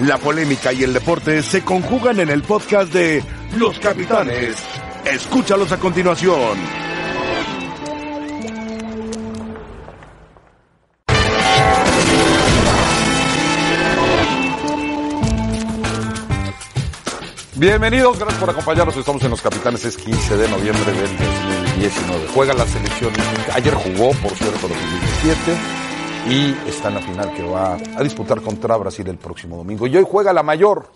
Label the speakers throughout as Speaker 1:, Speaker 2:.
Speaker 1: La polémica y el deporte se conjugan en el podcast de Los Capitanes. Escúchalos a continuación.
Speaker 2: Bienvenidos, gracias por acompañarnos. Estamos en Los Capitanes, es 15 de noviembre del 2019. Juega la selección. Ayer jugó, por cierto, los 17 y está en la final que va a disputar contra Brasil el próximo domingo. Y hoy juega la mayor.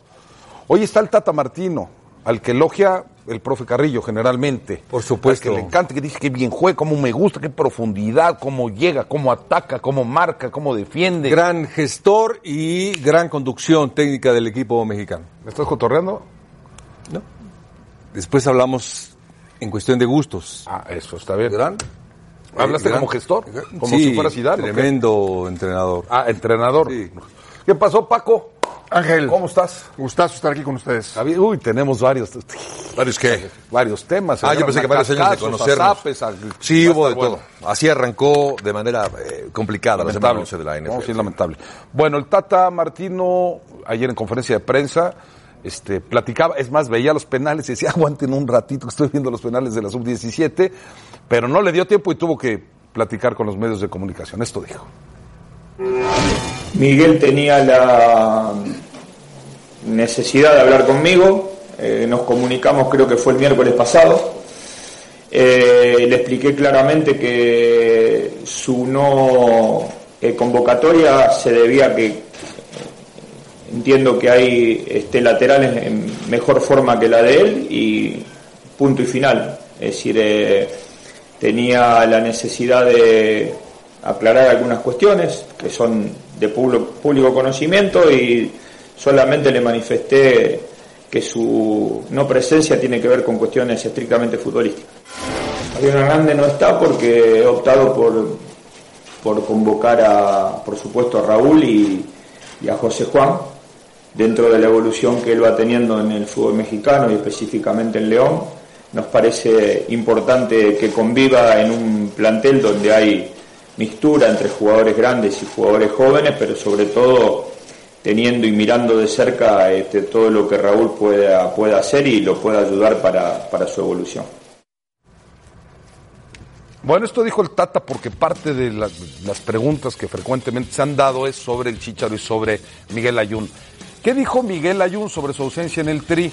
Speaker 2: Hoy está el Tata Martino, al que elogia el profe Carrillo generalmente.
Speaker 3: Por supuesto.
Speaker 2: Al que le encanta, que dice que bien juega, cómo me gusta, qué profundidad, cómo llega, cómo ataca, cómo marca, cómo defiende.
Speaker 3: Gran gestor y gran conducción técnica del equipo mexicano.
Speaker 2: ¿Me estás cotorreando?
Speaker 3: ¿No? Después hablamos en cuestión de gustos.
Speaker 2: Ah, eso está bien.
Speaker 3: Gran.
Speaker 2: ¿Hablaste
Speaker 3: gran-
Speaker 2: como gestor? Como
Speaker 3: Sí,
Speaker 2: si fuera Zidane. ¿o qué?
Speaker 3: Tremendo entrenador.
Speaker 2: Ah, entrenador.
Speaker 3: Sí.
Speaker 2: ¿Qué pasó, Paco?
Speaker 4: Ángel,
Speaker 2: ¿Cómo estás?
Speaker 4: gustazo estar aquí con ustedes.
Speaker 2: Uy, tenemos varios.
Speaker 3: ¿Varios qué?
Speaker 2: Varios temas.
Speaker 3: Ah, yo pensé que varios años de conocernos. Sí, hubo de todo.
Speaker 2: bueno.
Speaker 3: Así arrancó de manera eh, complicada la semana
Speaker 2: Lamentable.
Speaker 3: 11 de la NFL.
Speaker 2: No, sí, lamentable. Bueno, el Tata Martino, ayer en conferencia de prensa, este, platicaba, es más, veía los penales y decía, aguanten un ratito que estoy viendo los penales de la sub-17, pero no le dio tiempo y tuvo que platicar con los medios de comunicación. Esto dijo.
Speaker 5: Miguel tenía la necesidad de hablar conmigo, eh, nos comunicamos creo que fue el miércoles pasado, Eh, le expliqué claramente que su no eh, convocatoria se debía a que entiendo que hay este, laterales en mejor forma que la de él y punto y final. Es decir, tenía la necesidad de aclarar algunas cuestiones que son de público, conocimiento y solamente le manifesté que su no presencia tiene que ver con cuestiones estrictamente futbolísticas. Mariano Hernández no está porque he optado por, por convocar a, por supuesto, a Raúl y a José Juan dentro de la evolución que él va teniendo en el fútbol mexicano y específicamente en León. Nos parece importante que conviva en un plantel donde hay mixtura entre jugadores grandes y jugadores jóvenes, pero sobre todo teniendo y mirando de cerca este, todo lo que Raúl pueda, hacer y lo pueda ayudar para, para su evolución.
Speaker 2: Bueno, esto dijo el Tata porque parte de las, las preguntas que frecuentemente se han dado es sobre el Chicharo y sobre Miguel Ayun. ¿Qué dijo Miguel Ayun sobre su ausencia en el Tri?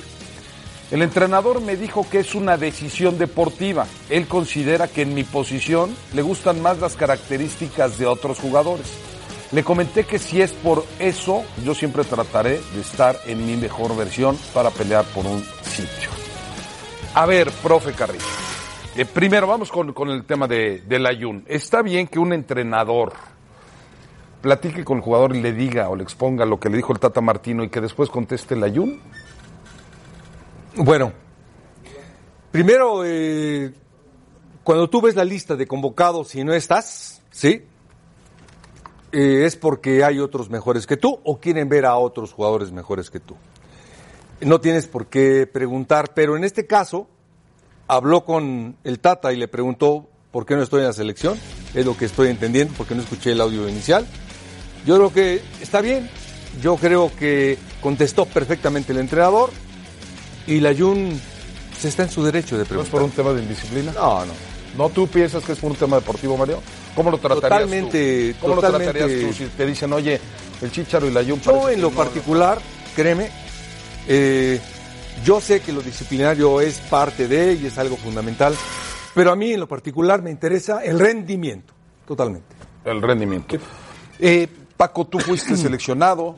Speaker 2: El entrenador me dijo que es una decisión deportiva. Él considera que en mi posición le gustan más las características de otros jugadores. Le comenté que si es por eso, yo siempre trataré de estar en mi mejor versión para pelear por un sitio. A ver, profe Carrillo. Eh, primero, vamos con, con el tema de, del Ayun. Está bien que un entrenador platique con el jugador y le diga o le exponga lo que le dijo el Tata Martino y que después conteste el Ayun.
Speaker 3: Bueno, primero, eh, cuando tú ves la lista de convocados y no estás, ¿sí? Eh, es porque hay otros mejores que tú o quieren ver a otros jugadores mejores que tú. No tienes por qué preguntar, pero en este caso habló con el Tata y le preguntó por qué no estoy en la selección. Es lo que estoy entendiendo porque no escuché el audio inicial. Yo creo que está bien. Yo creo que contestó perfectamente el entrenador y la Jun se está en su derecho de
Speaker 2: ¿No es
Speaker 3: preguntar.
Speaker 2: por un tema de indisciplina?
Speaker 3: No, no.
Speaker 2: ¿No tú piensas que es por un tema deportivo, Mario? ¿Cómo lo tratarías
Speaker 3: Totalmente,
Speaker 2: tú? ¿Cómo
Speaker 3: totalmente.
Speaker 2: lo tratarías tú si te dicen, oye, el Chicharo y la Ayun
Speaker 3: Yo en lo
Speaker 2: no-
Speaker 3: particular, créeme, eh, yo sé que lo disciplinario es parte de y es algo fundamental, pero a mí en lo particular me interesa el rendimiento, totalmente.
Speaker 2: El rendimiento. Eh, Paco, tú fuiste seleccionado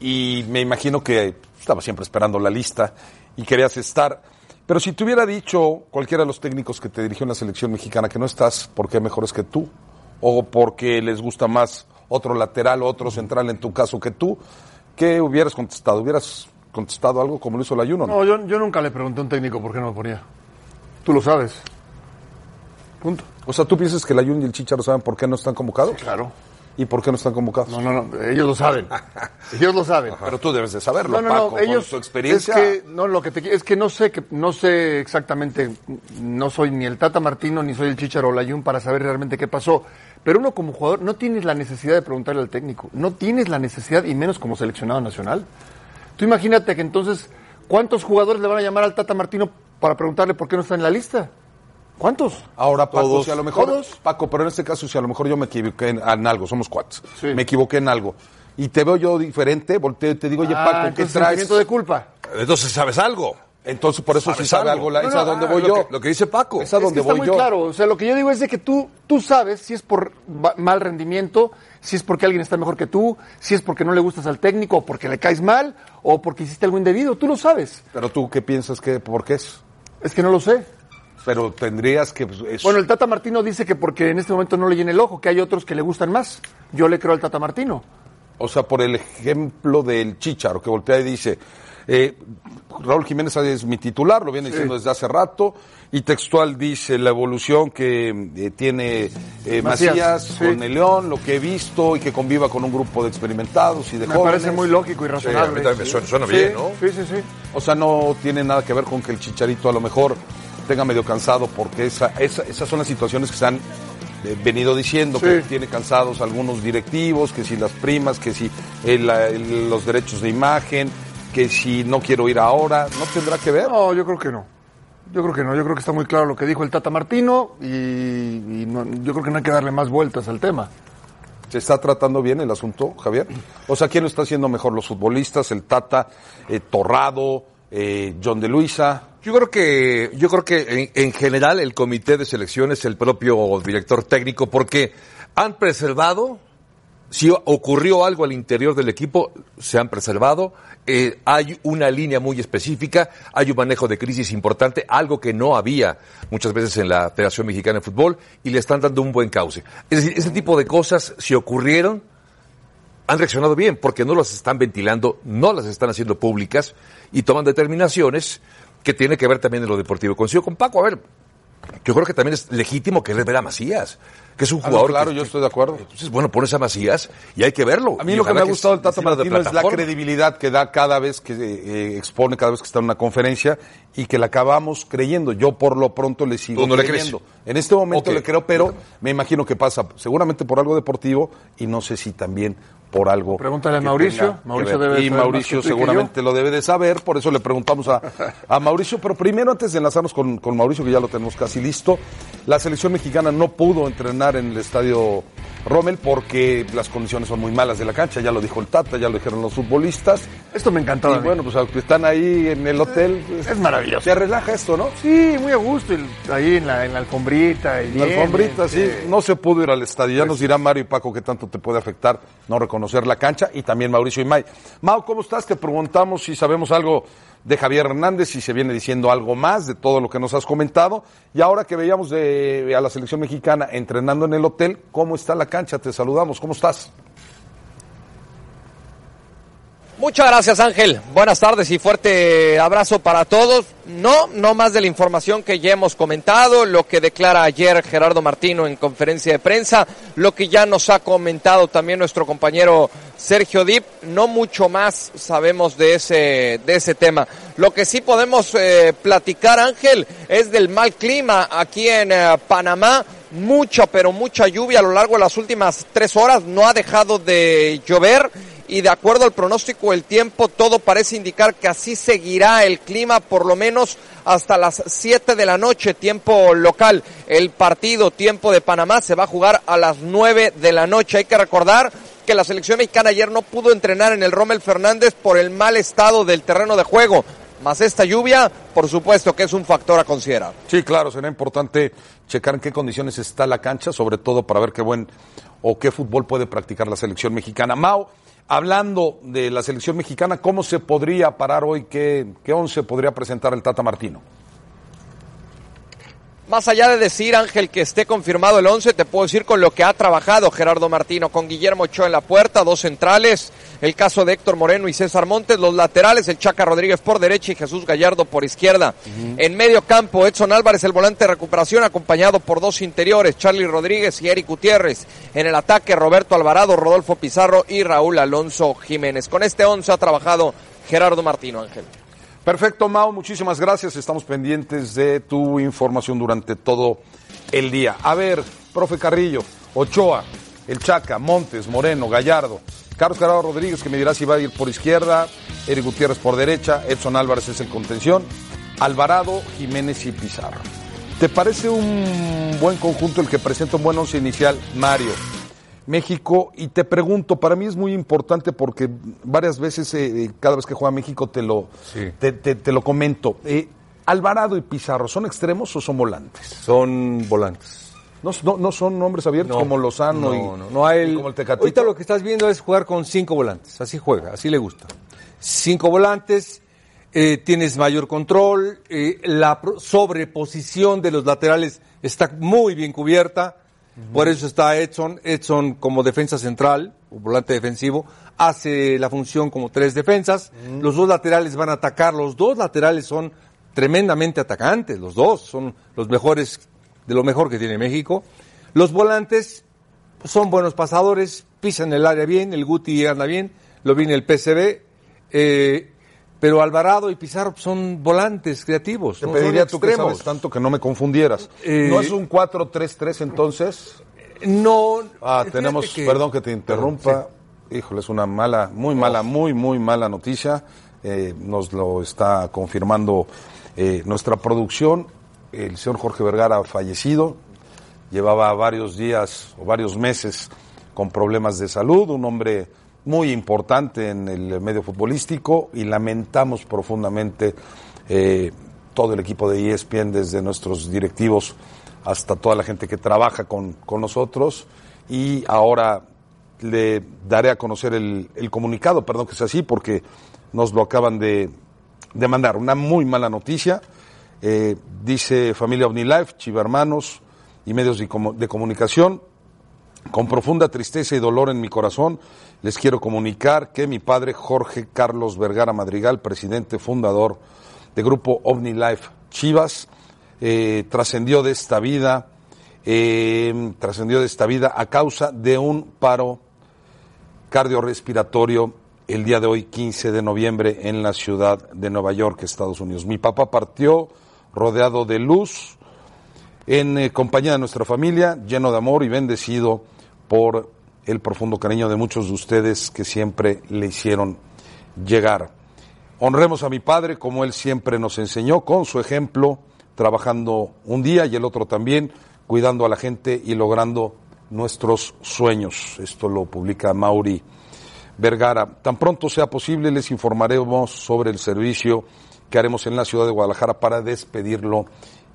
Speaker 2: y me imagino que estaba siempre esperando la lista y querías estar. Pero si te hubiera dicho cualquiera de los técnicos que te dirigió en la selección mexicana que no estás porque mejores que tú, o porque les gusta más otro lateral o otro central en tu caso que tú, ¿qué hubieras contestado? ¿Hubieras contestado algo como lo hizo el ayuno?
Speaker 4: No, yo, yo nunca le pregunté a un técnico por qué no lo ponía. Tú lo sabes. Punto.
Speaker 2: O sea, ¿tú piensas que el ayuno y el Chicharo saben por qué no están convocados?
Speaker 4: Claro.
Speaker 2: ¿Y por qué no están convocados?
Speaker 4: No, no, no. Ellos lo saben. Ellos lo saben.
Speaker 2: Pero tú debes de saberlo,
Speaker 4: No, no,
Speaker 2: Paco,
Speaker 4: no, ellos,
Speaker 2: con tu experiencia.
Speaker 4: Es que, no, lo que te, es que no sé, que, no sé exactamente, no soy ni el Tata Martino, ni soy el Chicharo Layún para saber realmente qué pasó. Pero uno como jugador no tienes la necesidad de preguntarle al técnico, no tienes la necesidad y menos como seleccionado nacional. Tú imagínate que entonces, ¿cuántos jugadores le van a llamar al Tata Martino para preguntarle por qué no está en la lista? ¿Cuántos?
Speaker 2: Ahora, Paco,
Speaker 4: Todos.
Speaker 2: si a lo mejor,
Speaker 4: Todos.
Speaker 2: Paco, pero en este caso, si a lo mejor yo me equivoqué en, en algo, somos cuates,
Speaker 4: Sí.
Speaker 2: me equivoqué en algo, y te veo yo diferente, volteo y te digo, oye,
Speaker 4: Ah,
Speaker 2: Paco, ¿qué traes?
Speaker 4: sentimiento de culpa.
Speaker 6: Entonces sabes algo.
Speaker 2: Entonces, por eso
Speaker 6: ¿Sabes
Speaker 2: sabe
Speaker 6: algo?
Speaker 2: algo, la,
Speaker 4: No,
Speaker 2: es a donde
Speaker 4: ah,
Speaker 2: voy
Speaker 6: lo
Speaker 2: yo.
Speaker 6: que- lo que dice Paco.
Speaker 2: Es a
Speaker 4: Es que
Speaker 2: donde
Speaker 4: está
Speaker 2: voy
Speaker 4: muy claro. O sea, lo que yo digo es de que tú, tú sabes si es por mal rendimiento, si es porque alguien está mejor que tú, si es porque no le gustas al técnico, o porque le caes mal, o porque hiciste algo indebido. Tú lo sabes.
Speaker 2: Pero tú, ¿qué piensas que, por qué es?
Speaker 4: Es que no lo sé.
Speaker 2: Pero tendrías que... pues, es-
Speaker 4: Bueno, el Tata Martino dice que porque en este momento no le llena el ojo, que hay otros que le gustan más. Yo le creo al Tata Martino.
Speaker 2: O sea, por el ejemplo del Chicharo, que voltea y dice, eh, Raúl Jiménez es mi titular, lo viene diciendo desde hace rato, y textual dice la evolución que eh, tiene eh,
Speaker 4: Macías,
Speaker 2: Macías,
Speaker 4: sí.
Speaker 2: con el León, lo que he visto, y que conviva con un grupo de experimentados y de
Speaker 4: Me
Speaker 2: jóvenes.
Speaker 4: parece muy lógico y
Speaker 6: Sí, a
Speaker 4: razonable.
Speaker 6: mí también me suena, suena
Speaker 4: Sí,
Speaker 6: bien, ¿no?
Speaker 4: Sí, sí, sí.
Speaker 2: O sea, no tiene nada que ver con que el Chicharito a lo mejor tenga medio cansado, porque esa, esa- esas son las situaciones que se han eh, venido diciendo,
Speaker 4: Sí.
Speaker 2: que tiene cansados algunos directivos, que si las primas, que si el- el- los derechos de imagen, que si no quiero ir ahora, ¿no tendrá que ver?
Speaker 4: No, yo creo que no. Yo creo que no. Yo creo que está muy claro lo que dijo el Tata Martino y, y no- yo creo que no hay que darle más vueltas al tema.
Speaker 2: ¿Se está tratando bien el asunto, Javier? O sea, ¿quién lo está haciendo mejor? ¿Los futbolistas, el Tata, eh, Torrado, eh, John de Luisa?
Speaker 6: Yo creo que, yo creo que en, en general el comité de selecciones, el propio director técnico, porque han preservado, si ocurrió algo al interior del equipo, se han preservado, eh, hay una línea muy específica, hay un manejo de crisis importante, algo que no había muchas veces en la Federación Mexicana de Fútbol, y le están dando un buen cauce. Es decir, ese tipo de cosas, si ocurrieron, han reaccionado bien porque no las están ventilando, no las están haciendo públicas y toman determinaciones que tiene que ver también en lo deportivo. Coincido con Paco, a ver, yo creo que también es legítimo querer ver a Macías, que es un
Speaker 2: Ah, no,
Speaker 6: jugador.
Speaker 2: claro,
Speaker 6: que-
Speaker 2: yo estoy de acuerdo.
Speaker 6: Entonces, bueno, pones a Macías y hay que verlo.
Speaker 2: A mí lo que me ha gustado del Tata
Speaker 6: sirva de
Speaker 2: Martino es la credibilidad que da cada vez que eh, expone, cada vez que está en una conferencia y que la acabamos creyendo. Yo por lo pronto le sigo
Speaker 6: ¿Tú no
Speaker 2: creyendo. En este momento le creo, pero me imagino que pasa seguramente por algo deportivo y no sé si también por algo.
Speaker 4: Pregúntale a Mauricio. Mauricio debe
Speaker 2: Y Mauricio seguramente lo debe de saber, por eso le preguntamos a, a Mauricio. Pero primero, antes de enlazarnos con, con Mauricio, que ya lo tenemos casi listo, la selección mexicana no pudo entrenar en el estadio Rommel porque las condiciones son muy malas de la cancha, ya lo dijo el Tata, ya lo dijeron los futbolistas.
Speaker 4: Esto me encantaba.
Speaker 2: Y
Speaker 4: a mí.
Speaker 2: bueno, pues aunque están ahí en el hotel, pues,
Speaker 4: es maravilloso.
Speaker 2: se relaja esto, ¿no?
Speaker 4: Sí, muy a gusto. ahí en la, en la alfombrita. Y
Speaker 2: La
Speaker 4: bien,
Speaker 2: alfombrita, sí, no se pudo ir al estadio. Ya nos dirá Mario y Paco qué tanto te puede afectar no reconocer la cancha y también Mauricio y May. Mau, ¿cómo estás? Te preguntamos si sabemos algo de Javier Hernández, si se viene diciendo algo más de todo lo que nos has comentado. Y ahora que veíamos de, a la selección mexicana entrenando en el hotel, ¿cómo está la cancha? Te saludamos, ¿cómo estás?
Speaker 7: Muchas gracias Ángel, buenas tardes y fuerte abrazo para todos. No, no más de la información que ya hemos comentado, lo que declara ayer Gerardo Martino en conferencia de prensa, lo que ya nos ha comentado también nuestro compañero Sergio Dip, no mucho más sabemos de ese, de ese tema. Lo que sí podemos eh, platicar Ángel es del mal clima aquí en eh, Panamá, mucha pero mucha lluvia a lo largo de las últimas tres horas, no ha dejado de llover y de acuerdo al pronóstico del tiempo, todo parece indicar que así seguirá el clima por lo menos hasta las 7 de la noche, tiempo local. El partido, tiempo de Panamá, se va a jugar a las 9 de la noche. Hay que recordar que la selección mexicana ayer no pudo entrenar en el Rommel Fernández por el mal estado del terreno de juego. Más esta lluvia, por supuesto que es un factor a considerar.
Speaker 2: Sí, claro, será importante checar en qué condiciones está la cancha, sobre todo para ver qué buen o qué fútbol puede practicar la selección mexicana. Mao, hablando de la selección mexicana, ¿cómo se podría parar hoy? ¿Qué, qué once podría presentar el Tata Martino?
Speaker 7: Más allá de decir, Ángel, que esté confirmado el 11, te puedo decir con lo que ha trabajado Gerardo Martino, con Guillermo Ochoa en la puerta, dos centrales, el caso de Héctor Moreno y César Montes, los laterales, el Chaca Rodríguez por derecha y Jesús Gallardo por izquierda. En medio campo, Edson Álvarez, el volante de recuperación, acompañado por dos interiores, Charlie Rodríguez y Eric Gutiérrez. En el ataque, Roberto Alvarado, Rodolfo Pizarro y Raúl Alonso Jiménez. Con este 11 ha trabajado Gerardo Martino, Ángel.
Speaker 2: Perfecto, Mao, muchísimas gracias. Estamos pendientes de tu información durante todo el día. A ver, profe Carrillo, Ochoa, El Chaca, Montes, Moreno, Gallardo, Carlos Gerardo Rodríguez, que me dirá si va a ir por izquierda, Eric Gutiérrez por derecha, Edson Álvarez es el contención, Alvarado, Jiménez y Pizarro. ¿Te parece un buen conjunto el que presenta un buen once inicial, Mario? México, y te pregunto, para mí es muy importante porque varias veces, eh, cada vez que juega México, te lo,
Speaker 3: Sí.
Speaker 2: te, te- te lo comento. Eh, Alvarado y Pizarro, ¿son extremos o son volantes?
Speaker 3: Son volantes.
Speaker 2: No, no, no son nombres abiertos como Lozano
Speaker 3: no,
Speaker 2: y,
Speaker 3: no, hay
Speaker 2: y como el Tecatito.
Speaker 3: Ahorita lo que estás viendo es jugar con cinco volantes. Así juega, así le gusta. Cinco volantes, eh, tienes mayor control, eh, la sobreposición de los laterales está muy bien cubierta. Por eso está Edson, Edson como defensa central, o volante defensivo, hace la función como tres defensas. Los dos laterales van a atacar, los dos laterales son tremendamente atacantes, los dos son los mejores, de lo mejor que tiene México. Los volantes son buenos pasadores, pisan el área bien, el Guti anda bien, lo viene el PCB, eh, pero Alvarado y Pizarro son volantes creativos.
Speaker 2: Te
Speaker 3: no
Speaker 2: pediría tú que sabes tanto que no me confundieras.
Speaker 3: Eh,
Speaker 2: ¿No es un 4-3-3 entonces?
Speaker 3: No.
Speaker 2: Ah, tenemos,
Speaker 3: que-
Speaker 2: perdón que te interrumpa. Híjole, es una mala, muy mala, muy, muy mala noticia. Eh, nos lo está confirmando eh, nuestra producción. El señor Jorge Vergara ha fallecido. Llevaba varios días o varios meses con problemas de salud. Un hombre muy importante en el medio futbolístico y lamentamos profundamente eh, todo el equipo de ESPN, desde nuestros directivos hasta toda la gente que trabaja con, con nosotros. Y ahora le daré a conocer el, el comunicado, perdón que sea así, porque nos lo acaban de, de mandar. Una muy mala noticia. Eh, dice familia OmniLife, Chiva Hermanos y medios de comunicación. Con profunda tristeza y dolor en mi corazón, les quiero comunicar que mi padre Jorge Carlos Vergara Madrigal, presidente fundador de Grupo OmniLife Chivas, eh, trascendió de esta vida, eh, trascendió de esta vida a causa de un paro cardiorrespiratorio el día de hoy, 15 de noviembre, en la ciudad de Nueva York, Estados Unidos. Mi papá partió rodeado de luz, en eh, compañía de nuestra familia, lleno de amor y bendecido por el profundo cariño de muchos de ustedes que siempre le hicieron llegar. Honremos a mi padre como él siempre nos enseñó, con su ejemplo, trabajando un día y el otro también, cuidando a la gente y logrando nuestros sueños. Esto lo publica Mauri Vergara. Tan pronto sea posible les informaremos sobre el servicio que haremos en la ciudad de Guadalajara para despedirlo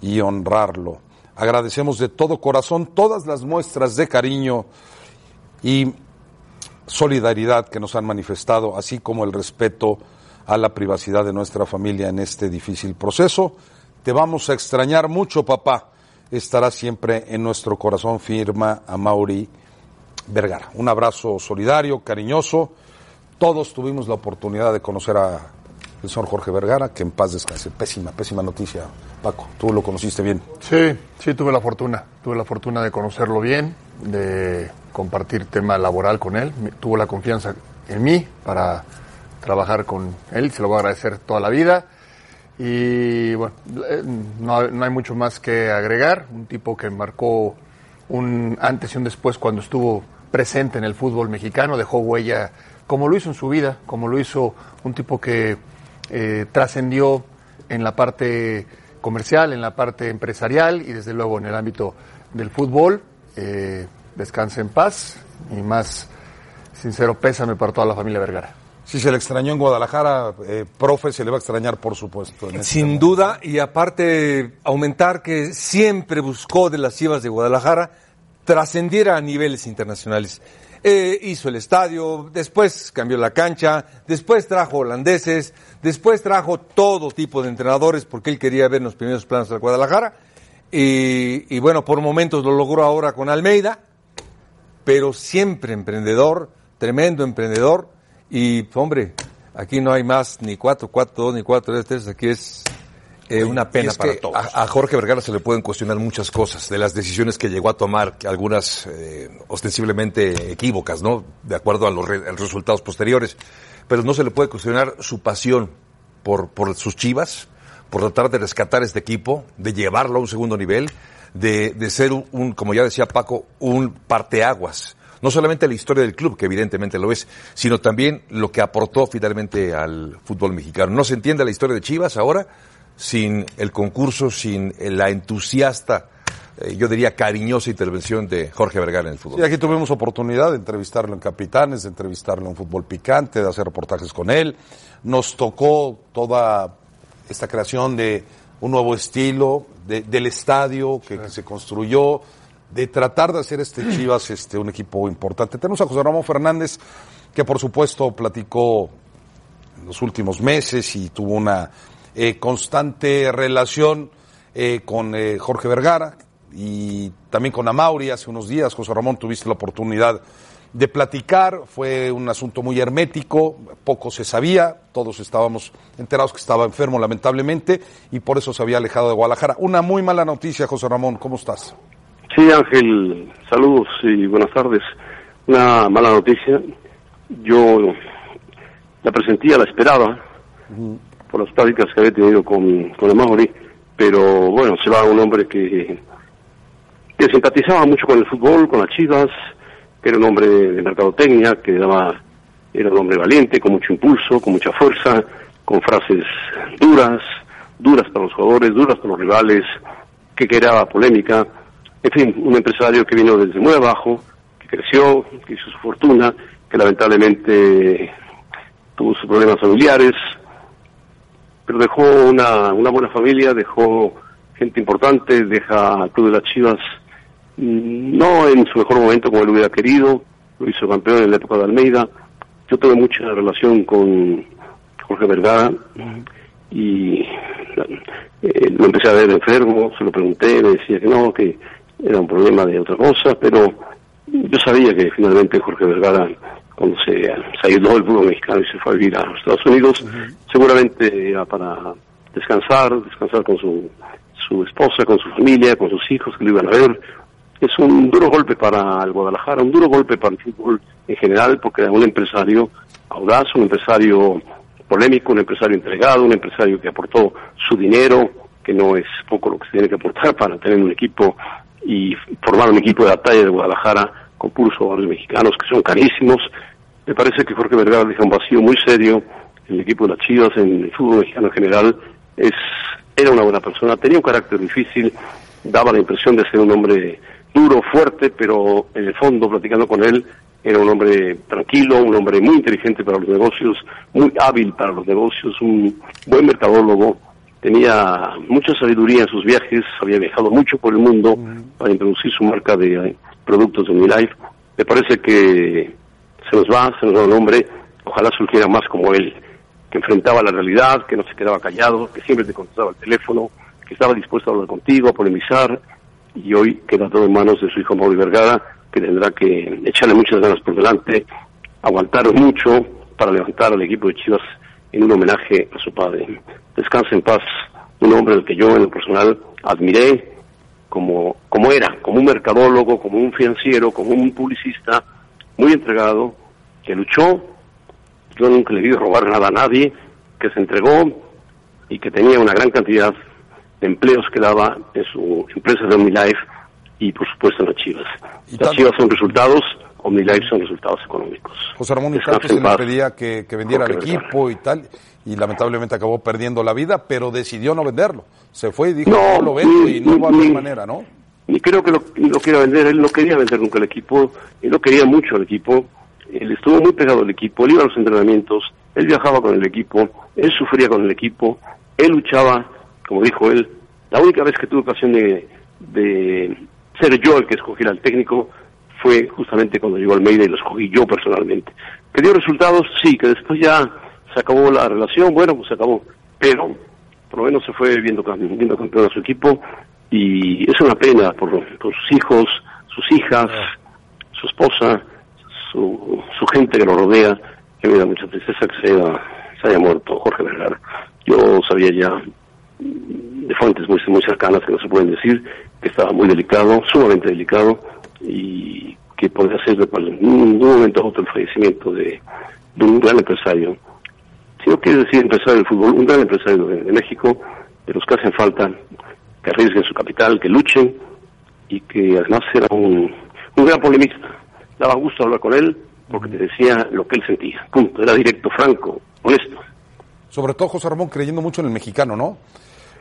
Speaker 2: y honrarlo. Agradecemos de todo corazón todas las muestras de cariño y solidaridad que nos han manifestado, así como el respeto a la privacidad de nuestra familia en este difícil proceso. Te vamos a extrañar mucho, papá. Estará siempre en nuestro corazón, firma a Mauri Vergara. Un abrazo solidario, cariñoso. Todos tuvimos la oportunidad de conocer a el señor Jorge Vergara, que en paz descanse. Pésima, pésima noticia, Paco. Tú lo conociste bien.
Speaker 4: Sí, sí, tuve la fortuna. Tuve la fortuna de conocerlo bien, de compartir tema laboral con él. Tuvo la confianza en mí para trabajar con él. Se lo voy a agradecer toda la vida. Y bueno, eh, no, no hay mucho más que agregar. Un tipo que marcó un antes y un después cuando estuvo presente en el fútbol mexicano, dejó huella como lo hizo en su vida, como lo hizo un tipo que eh, trascendió en la parte comercial, en la parte empresarial y desde luego en el ámbito del fútbol. Eh, descanse en paz y más sincero pésame para toda la familia Vergara.
Speaker 2: Si se le extrañó en Guadalajara, eh, profe, se le va a extrañar, por supuesto. en este
Speaker 3: Sin duda, y aparte aumentar que siempre buscó de las Chivas de Guadalajara trascendiera a niveles internacionales. Eh, hizo el estadio, después cambió la cancha, después trajo holandeses, después trajo todo tipo de entrenadores porque él quería ver los primeros planos de Guadalajara. Y, y bueno, por momentos lo logró ahora con Almeida, pero siempre emprendedor, tremendo emprendedor. Y hombre, aquí no hay más ni 4, 4, 2, ni 4, 3, aquí es eh, una pena
Speaker 6: es
Speaker 3: para
Speaker 6: que
Speaker 3: todos.
Speaker 6: A, a Jorge Vergara se le pueden cuestionar muchas cosas de las decisiones que llegó a tomar, algunas eh, ostensiblemente equívocas, ¿no? De acuerdo a los, re- a los resultados posteriores. Pero no se le puede cuestionar su pasión por, por sus chivas, por tratar de rescatar este equipo, de llevarlo a un segundo nivel, de, de ser un, un, como ya decía Paco, un parteaguas. No solamente la historia del club, que evidentemente lo es, sino también lo que aportó finalmente al fútbol mexicano. No se entiende la historia de Chivas ahora sin el concurso, sin la entusiasta eh, yo diría, cariñosa intervención de Jorge Vergara en el fútbol.
Speaker 2: Sí, aquí tuvimos oportunidad de entrevistarlo en Capitanes, de entrevistarlo en Fútbol Picante, de hacer reportajes con él. Nos tocó toda esta creación de un nuevo estilo, de, del estadio que, que, se construyó, de tratar de hacer este Chivas este, un equipo importante. Tenemos a José Ramón Fernández, que por supuesto platicó en los últimos meses y tuvo una eh, constante relación eh, con eh, Jorge Vergara, y también con Amauri hace unos días. José Ramón, tuviste la oportunidad de platicar, fue un asunto muy hermético, poco se sabía, todos estábamos enterados que estaba enfermo lamentablemente y por eso se había alejado de Guadalajara. Una muy mala noticia, José Ramón, ¿cómo estás?
Speaker 8: Sí, Ángel, saludos y buenas tardes. Una mala noticia, yo la presentía, la esperaba, uh -huh. Por las prácticas que había tenido con, con Amauri, pero bueno, se va un hombre que que simpatizaba mucho con el fútbol, con las chivas, que era un hombre de mercadotecnia, que daba, era un hombre valiente, con mucho impulso, con mucha fuerza, con frases duras, duras para los jugadores, duras para los rivales, que creaba polémica, en fin, un empresario que vino desde muy abajo, que creció, que hizo su fortuna, que lamentablemente tuvo sus problemas familiares, pero dejó una, una buena familia, dejó gente importante, deja al Club de las Chivas no en su mejor momento como él hubiera querido, lo hizo campeón en la época de Almeida. Yo tuve mucha relación con Jorge Vergara y eh, lo empecé a ver enfermo, se lo pregunté, me decía que no, que era un problema de otra cosa, pero yo sabía que finalmente Jorge Vergara, cuando se, se ayudó del fútbol mexicano y se fue a vivir a los Estados Unidos, uh -huh. seguramente era para descansar, descansar con su, su esposa, con su familia, con sus hijos que lo iban a ver, es un duro golpe para el Guadalajara, un duro golpe para el fútbol en general, porque era un empresario audaz, un empresario polémico, un empresario entregado, un empresario que aportó su dinero, que no es poco lo que se tiene que aportar para tener un equipo y formar un equipo de la talla de Guadalajara con puros jugadores mexicanos que son carísimos. Me parece que Jorge Vergara deja un vacío muy serio en el equipo de las Chivas, en el fútbol mexicano en general. Es, era una buena persona, tenía un carácter difícil, daba la impresión de ser un hombre duro, fuerte, pero en el fondo, platicando con él, era un hombre tranquilo, un hombre muy inteligente para los negocios, muy hábil para los negocios, un buen mercadólogo, tenía mucha sabiduría en sus viajes, había viajado mucho por el mundo para introducir su marca de productos de Unilife. Me parece que se nos va, se nos va un hombre, ojalá surgiera más como él, que enfrentaba la realidad, que no se quedaba callado, que siempre te contestaba el teléfono, que estaba dispuesto a hablar contigo, a polemizar, y hoy queda todo en manos de su hijo Mauri Vergara, que tendrá que echarle muchas ganas por delante, aguantar mucho para levantar al equipo de Chivas en un homenaje a su padre. Descanse en paz, un hombre al que yo en lo personal admiré como, como era, como un mercadólogo, como un financiero, como un publicista muy entregado, que luchó, yo nunca le vi robar nada a nadie, que se entregó y que tenía una gran cantidad de empleos que daba en su empresa de OmniLife y por supuesto en las Chivas. Las Chivas son resultados, OmniLife son resultados económicos.
Speaker 2: José Ramón Descanse se le pedía que, que vendiera el equipo y tal, y lamentablemente acabó perdiendo la vida, pero decidió no venderlo. Se fue y dijo, no, no lo vendo y no va a haber manera, ¿no?
Speaker 8: Ni creo que lo, lo quiera vender, él no quería vender nunca el equipo, él no quería mucho el equipo, él estuvo muy pegado al equipo, él iba a los entrenamientos, él viajaba con el equipo, él sufría con el equipo, él luchaba, como dijo él, la única vez que tuve ocasión de, de ser yo el que escogiera al técnico fue justamente cuando llegó Almeida y lo escogí yo personalmente. ¿Que dio resultados? Sí, que después ya se acabó la relación, bueno, pues se acabó, pero por lo menos se fue viendo, viendo campeón a su equipo y es una pena por, por sus hijos, sus hijas, su esposa, su, su gente que lo rodea, que me da mucha tristeza que se haya, se haya muerto Jorge Vergara. Yo sabía ya de fuentes muy, muy cercanas que no se pueden decir, que estaba muy delicado, sumamente delicado, y que podría ser de, un momento a otro el fallecimiento de, de, un gran empresario. Si no quiere decir empresario del fútbol, un gran empresario de, de, México, de los que hacen falta, que arriesguen su capital, que luchen, y que además era un, un gran polemista. Daba gusto hablar con él porque te decía lo que él sentía. Punto. Era directo, franco, honesto.
Speaker 2: Sobre todo José Ramón creyendo mucho en el mexicano, ¿no?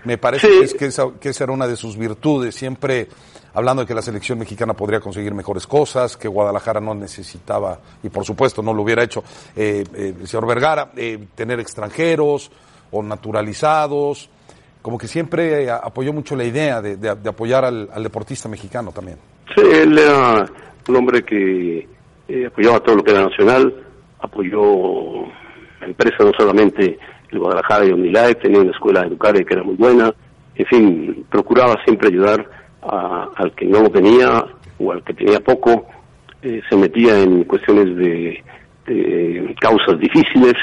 Speaker 2: Me parece
Speaker 8: Sí.
Speaker 2: que, es- que esa, que esa era una de sus virtudes, siempre hablando de que la selección mexicana podría conseguir mejores cosas, que Guadalajara no necesitaba, y por supuesto no lo hubiera hecho eh, eh, el señor Vergara, eh, tener extranjeros o naturalizados, como que siempre eh, apoyó mucho la idea de, de- de apoyar al, al deportista mexicano también.
Speaker 8: Sí, él era un hombre que apoyaba todo lo que era nacional, apoyó la empresa no solamente el Guadalajara y Omnilife, tenía una escuela de que era muy buena, en fin, procuraba siempre ayudar a- al que no lo tenía o al que tenía poco, eh, se metía en cuestiones de, de causas difíciles,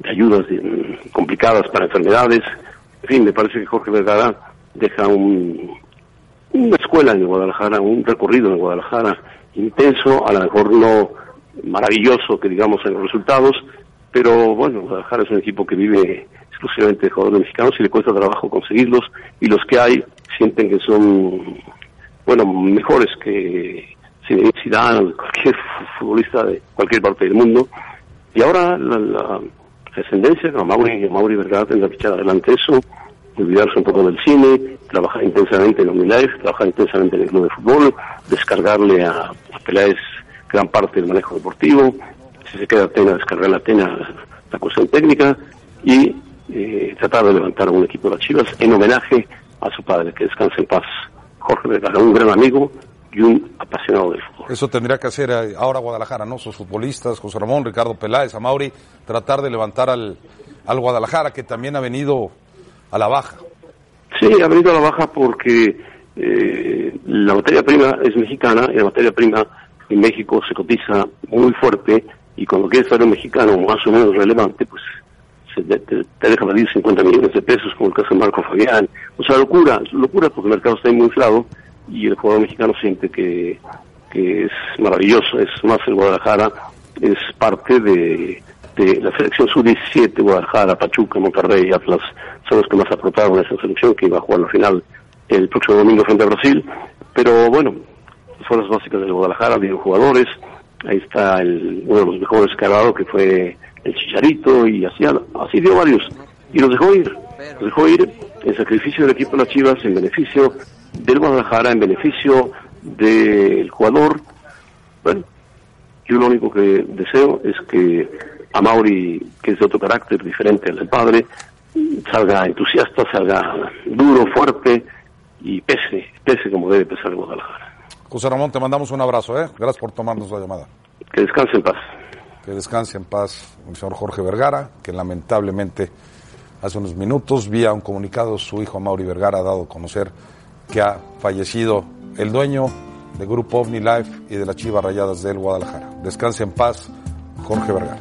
Speaker 8: de ayudas de- complicadas para enfermedades, en fin, me parece que Jorge Vergara deja un, una escuela en Guadalajara, un recorrido en Guadalajara intenso, a lo mejor no maravilloso que digamos en los resultados, pero bueno, Guadalajara es un equipo que vive exclusivamente de jugadores mexicanos y le cuesta trabajo conseguirlos y los que hay sienten que son, bueno, mejores que Zidane cualquier futbolista de cualquier parte del mundo. Y ahora la, la ascendencia, que a Mauri, a Mauri Vergara tendrá que echar adelante eso, olvidarse un poco del cine, trabajar intensamente en OmniLife, trabajar intensamente en el club de fútbol, descargarle a, a Peláez gran parte del manejo deportivo, si se queda Atena, descargar la Atena la cuestión técnica y eh, tratar de levantar a un equipo de las Chivas en homenaje a su padre, que descanse en paz. Jorge Vergara, un gran amigo y un apasionado del fútbol.
Speaker 2: Eso tendría que hacer eh, ahora Guadalajara, ¿no? Sus futbolistas, José Ramón, Ricardo Peláez, Amauri, tratar de levantar al, al Guadalajara, que también ha venido a la baja.
Speaker 8: Sí, ha venido a la baja porque eh, la materia prima es mexicana y la materia prima en México se cotiza muy fuerte y cuando quieres ser un mexicano más o menos relevante, pues se te, deja pedir 50 millones de pesos, como el caso de Marco Fabián. O sea, locura, locura porque el mercado está muy inflado y el jugador mexicano siente que, que es maravilloso, es más el Guadalajara, es parte de, de la selección sub-17, Guadalajara, Pachuca, Monterrey, Atlas, son los que más aportaron a esa selección que iba a jugar la final el próximo domingo frente a Brasil. Pero bueno, las básicas del Guadalajara, dieron jugadores, ahí está el, uno de los mejores dado, que fue el Chicharito, y así, así dio varios, y los dejó ir, los dejó ir en sacrificio del equipo de las Chivas, en beneficio del Guadalajara, en beneficio del jugador. Bueno, yo lo único que deseo es que a Mauri, que es de otro carácter diferente al del padre, salga entusiasta, salga duro, fuerte y pese, pese como debe pesar el Guadalajara.
Speaker 2: José Ramón, te mandamos un abrazo, ¿eh? Gracias por tomarnos la llamada.
Speaker 8: Que descanse en paz.
Speaker 2: Que descanse en paz el señor Jorge Vergara, que lamentablemente hace unos minutos, vía un comunicado, su hijo Mauri Vergara ha dado a conocer que ha fallecido el dueño del grupo OVNI Life y de las Chivas Rayadas del Guadalajara. Descanse en paz, Jorge Vergara.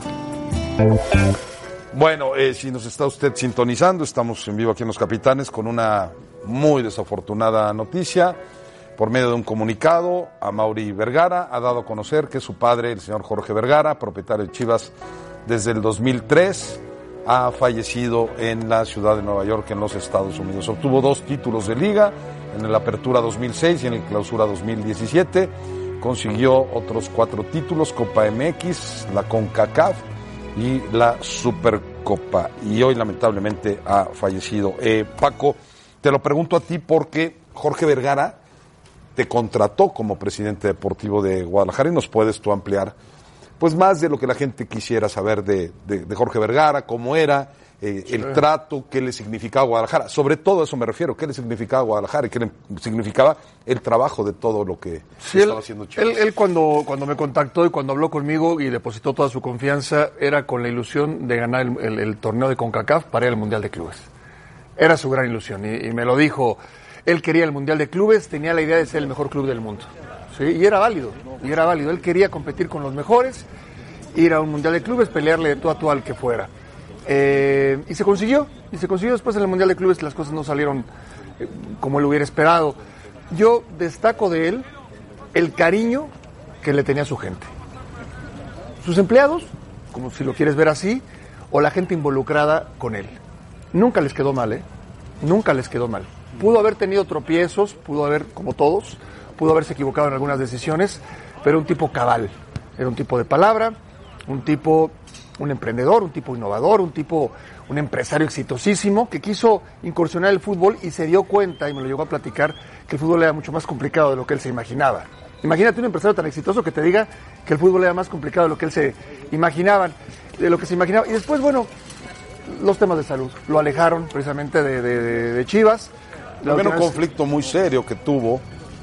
Speaker 2: Bueno, eh, si nos está usted sintonizando, estamos en vivo aquí en Los Capitanes con una muy desafortunada noticia. Por medio de un comunicado, a Mauri Vergara ha dado a conocer que su padre, el señor Jorge Vergara, propietario de Chivas desde el 2003, ha fallecido en la ciudad de Nueva York, en los Estados Unidos. Obtuvo dos títulos de liga, en la Apertura 2006 y en la Clausura 2017. Consiguió otros cuatro títulos, Copa MX, la CONCACAF y la Supercopa. Y hoy lamentablemente ha fallecido. Eh, Paco, te lo pregunto a ti porque Jorge Vergara te contrató como presidente deportivo de Guadalajara y nos puedes tú ampliar pues más de lo que la gente quisiera saber de, de- de Jorge Vergara, cómo era, eh, el trato, qué le significaba a Guadalajara. Sobre todo eso me refiero, qué le significaba a Guadalajara y qué le significaba el trabajo de todo lo que
Speaker 4: Sí, él,
Speaker 2: estaba haciendo Chivas.
Speaker 4: él, él cuando, cuando me contactó y cuando habló conmigo y depositó toda su confianza, era con la ilusión de ganar el, el- el torneo de CONCACAF para ir al Mundial de Clubes. Era su gran ilusión y, y me lo dijo. Él quería el Mundial de Clubes, tenía la idea de ser el mejor club del mundo. ¿sí? Y era válido, y era válido. Él quería competir con los mejores, ir a un Mundial de Clubes, pelearle de tú a tú al que fuera. Eh, y se consiguió, y se consiguió después en el Mundial de Clubes, las cosas no salieron eh, como él hubiera esperado. Yo destaco de él el cariño que le tenía a su gente. Sus empleados, como si lo quieres ver así, o la gente involucrada con él. Nunca les quedó mal, ¿eh? Nunca les quedó mal. Pudo haber tenido tropiezos, pudo haber, como todos, pudo haberse equivocado en algunas decisiones, pero un tipo cabal, era un tipo de palabra, un tipo, un emprendedor, un tipo innovador, un tipo, un empresario exitosísimo que quiso incursionar el fútbol y se dio cuenta, y me lo llegó a platicar, que el fútbol era mucho más complicado de lo que él se imaginaba. Imagínate un empresario tan exitoso que te diga que el fútbol era más complicado de lo que él se imaginaba, de lo que se imaginaba. Y después, bueno, los temas de salud lo alejaron precisamente de, Chivas. La
Speaker 2: También un conflicto muy serio que tuvo.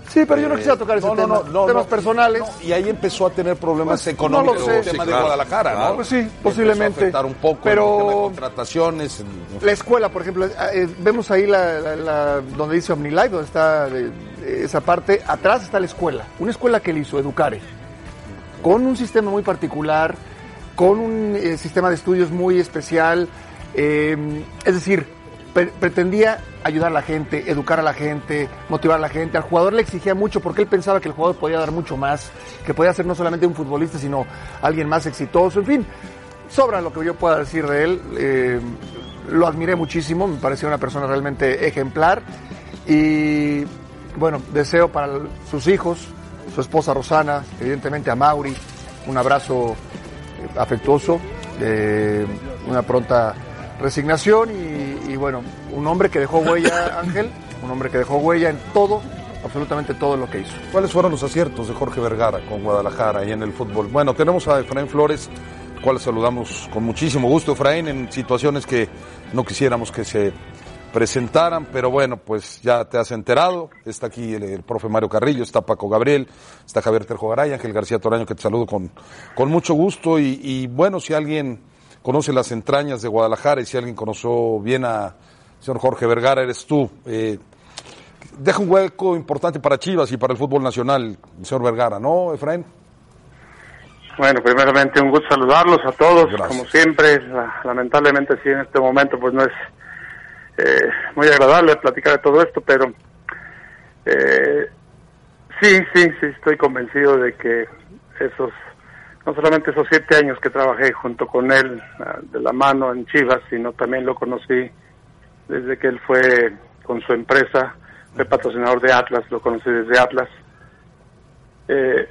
Speaker 4: Sí, pero yo no quisiera tocar ese
Speaker 2: No, no,
Speaker 4: tema.
Speaker 2: no, no,
Speaker 4: temas
Speaker 2: no.
Speaker 4: personales.
Speaker 2: No, y ahí empezó a tener problemas
Speaker 4: Pues,
Speaker 2: económicos
Speaker 4: no lo sé.
Speaker 2: el tema
Speaker 6: Sí,
Speaker 2: de
Speaker 6: claro,
Speaker 2: Guadalajara,
Speaker 6: claro.
Speaker 2: ¿no?
Speaker 4: Pues sí,
Speaker 2: Empezó
Speaker 4: posiblemente.
Speaker 2: A afectar un poco
Speaker 4: Pero-
Speaker 2: en el tema de contrataciones. en-
Speaker 4: La escuela, por ejemplo, eh, eh, vemos ahí la, la- la- donde dice OmniLife, donde está eh, esa parte, atrás está la escuela, una escuela que él hizo, Educare, con un sistema muy particular, con un eh, sistema de estudios muy especial, eh, es decir, pre- pretendía ayudar a la gente, educar a la gente, motivar a la gente, al jugador le exigía mucho porque él pensaba que el jugador podía dar mucho más, que podía ser no solamente un futbolista, sino alguien más exitoso, en fin, sobra lo que yo pueda decir de él. eh, lo admiré muchísimo, me pareció una persona realmente ejemplar. Y bueno, deseo para sus hijos, su esposa Rosana, evidentemente a Mauri, un abrazo eh, afectuoso, eh, una pronta resignación y, y bueno, un hombre que dejó huella, Ángel, un hombre que dejó huella en todo, absolutamente todo lo que hizo.
Speaker 2: ¿Cuáles fueron los aciertos de Jorge Vergara con Guadalajara y en el fútbol? Bueno, tenemos a Efraín Flores, cual saludamos con muchísimo gusto, Efraín, en situaciones que no quisiéramos que se presentaran, pero bueno, pues ya te has enterado. Está aquí el, el profe Mario Carrillo, está Paco Gabriel, está Javier Terjo Garay, Ángel García Toraño, que te saludo con, con mucho gusto. Y, y bueno, si alguien conoce las entrañas de Guadalajara y si alguien conoció bien a señor Jorge Vergara, eres tú. Eh, deja un hueco importante para Chivas y para el fútbol nacional, señor Vergara, ¿no, Efraín?
Speaker 9: Bueno, primeramente un gusto saludarlos a todos,
Speaker 2: Gracias.
Speaker 9: como siempre. la- lamentablemente sí en este momento pues no es eh, muy agradable platicar de todo esto, pero eh, sí, sí, sí estoy convencido de que esos, no solamente esos siete años que trabajé junto con él ah, de la mano en Chivas, sino también lo conocí desde que él fue con su empresa, fue patrocinador de Atlas, lo conocí desde Atlas. Eh,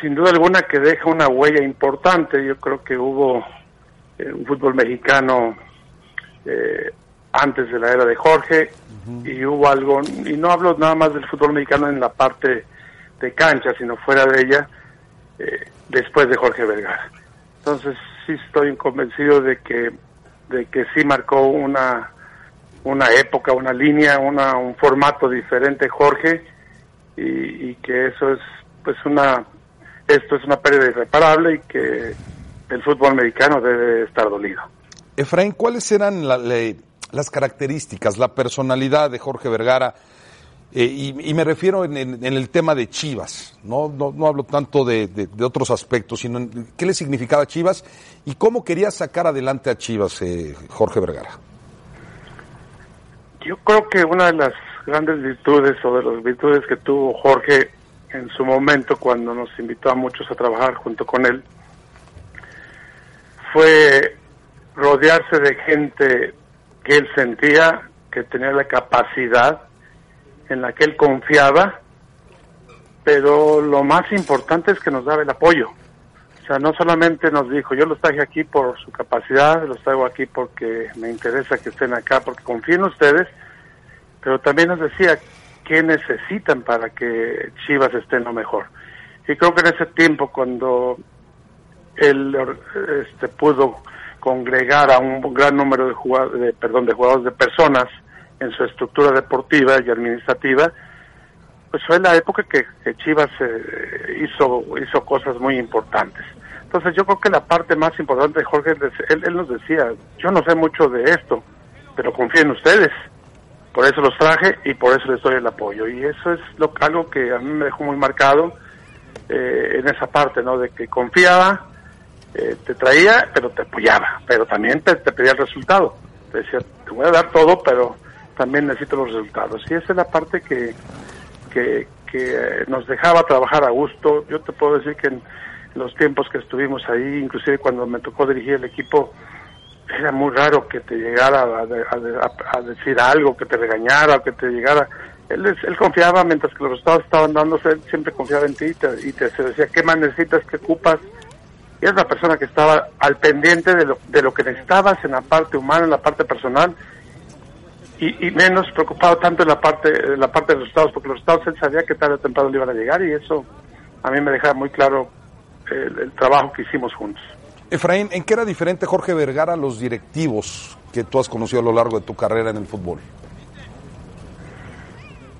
Speaker 9: sin duda alguna que deja una huella importante. Yo creo que hubo eh, un fútbol mexicano eh, antes de la era de Jorge y hubo algo, y no hablo nada más del fútbol mexicano en la parte de cancha, sino fuera de ella, eh, después de Jorge Vergara. Entonces sí estoy convencido de que, de que sí marcó una, una época, una línea, una, un formato diferente Jorge y, que eso es pues una esto es una pérdida irreparable y que el fútbol americano debe estar dolido.
Speaker 2: Efraín, ¿cuáles eran la- le- las características, la personalidad de Jorge Vergara? Eh, y, y me refiero en, en- el tema de Chivas, no, no, no hablo tanto de, de- otros aspectos, sino en qué le significaba Chivas y cómo quería sacar adelante a Chivas eh, Jorge Vergara.
Speaker 9: Yo creo que una de las grandes virtudes o de las virtudes que tuvo Jorge en su momento cuando nos invitó a muchos a trabajar junto con él fue rodearse de gente que él sentía que tenía la capacidad en la que él confiaba, pero lo más importante es que nos daba el apoyo. O sea, no solamente nos dijo, yo los traje aquí por su capacidad, los traigo aquí porque me interesa que estén acá, porque confío en ustedes, pero también nos decía qué necesitan para que Chivas esté en lo mejor. Y creo que en ese tiempo, cuando él este, pudo congregar a un gran número de, jugad- de, perdón, de jugadores, de personas en su estructura deportiva y administrativa, pues fue la época que, Chivas eh, hizo, hizo cosas muy importantes. Entonces yo creo que la parte más importante de Jorge, él, él nos decía, yo no sé mucho de esto, pero confío en ustedes. Por eso los traje y por eso les doy el apoyo. Y eso es lo, algo que a mí me dejó muy marcado eh, en esa parte, ¿no? De que confiaba, eh, te traía, pero te apoyaba, pero también te pedía el resultado. Te decía, te voy a dar todo, pero también necesito los resultados. Y esa es la parte que, que, eh, nos dejaba trabajar a gusto. Yo te puedo decir que en los tiempos que estuvimos ahí, inclusive cuando me tocó dirigir el equipo, era muy raro que te llegara a, decir algo, que te regañara, que te llegara. él, él confiaba mientras que los resultados estaban dándose, él siempre confiaba en ti y te, y te se decía qué más necesitas, qué ocupas. Y es la persona que estaba al pendiente de lo, de lo que necesitabas en la parte humana, en la parte personal, y, y menos preocupado tanto en la parte, en la parte de los resultados, porque los resultados él sabía que tarde o temprano le iban a llegar y eso a mí me dejaba muy claro el, el trabajo que hicimos juntos.
Speaker 2: Efraín, ¿en qué era diferente Jorge Vergara a los directivos que tú has conocido a lo largo de tu carrera en el fútbol?